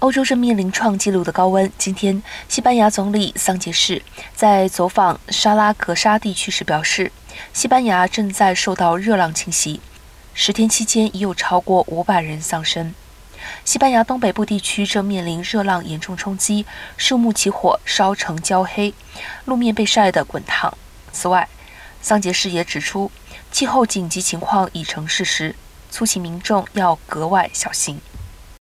欧洲正面临创纪录的高温。今天，西班牙总理桑杰士在走访沙拉格沙地区时表示，西班牙正在受到热浪侵袭，十天期间已有超过五百人丧生。西班牙东北部地区正面临热浪严重冲击，树木起火烧成焦黑，路面被晒得滚烫。此外，桑杰士也指出，气候紧急情况已成事实，促请民众要格外小心。